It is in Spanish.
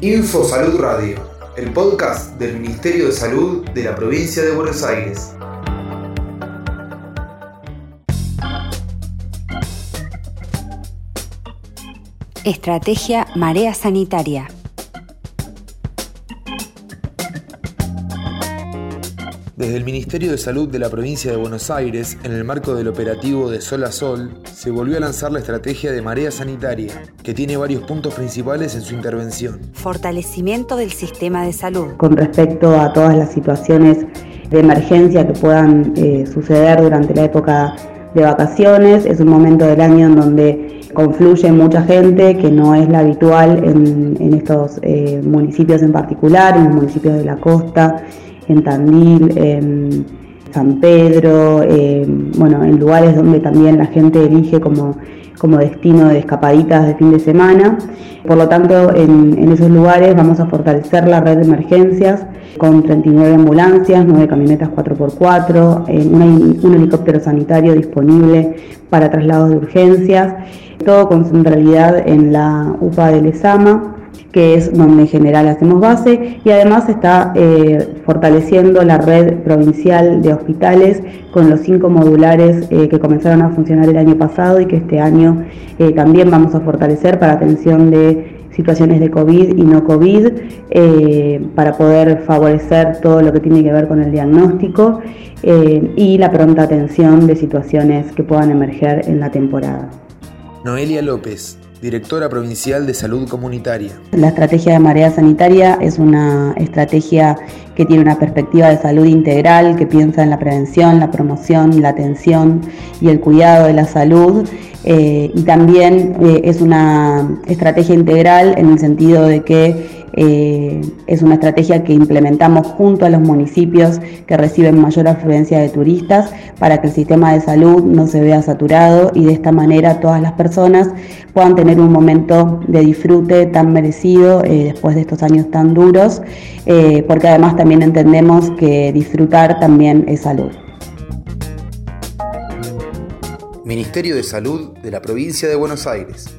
Info Salud Radio, el podcast del Ministerio de Salud de la provincia de Buenos Aires. Estrategia Marea Sanitaria. Desde el Ministerio de Salud de la provincia de Buenos Aires, en el marco del operativo de Sol a Sol, se volvió a lanzar la estrategia de marea sanitaria, que tiene varios puntos principales en su intervención. Fortalecimiento del sistema de salud. Con respecto a todas las situaciones de emergencia que puedan eh, suceder durante la época de vacaciones, es un momento del año en donde confluye mucha gente que no es la habitual en, estos eh, municipios en particular, en los municipios de la costa en Tandil, en San Pedro, bueno, en lugares donde también la gente elige como, como destino de escapaditas de fin de semana. Por lo tanto, en, esos lugares vamos a fortalecer la red de emergencias con 39 ambulancias, 9 camionetas 4x4, un helicóptero sanitario disponible para traslados de urgencias, todo con centralidad en la UPA de Lezama que es donde en general hacemos base, y además está eh, fortaleciendo la red provincial de hospitales con los cinco modulares eh, que comenzaron a funcionar el año pasado y que este año eh, también vamos a fortalecer para atención de situaciones de COVID y no COVID, para poder favorecer todo lo que tiene que ver con el diagnóstico y la pronta atención de situaciones que puedan emerger en la temporada. Noelia López, directora provincial de salud comunitaria. La estrategia de marea sanitaria es una estrategia que tiene una perspectiva de salud integral, que piensa en la prevención, la promoción, la atención y el cuidado de la salud. Eh, y también eh, es una estrategia integral en el sentido de que eh, es una estrategia que implementamos junto a los municipios que reciben mayor afluencia de turistas para que el sistema de salud no se vea saturado y de esta manera todas las personas puedan tener un momento de disfrute tan merecido eh, después de estos años tan duros, eh, porque además también entendemos que disfrutar también es salud. Ministerio de Salud de la Provincia de Buenos Aires.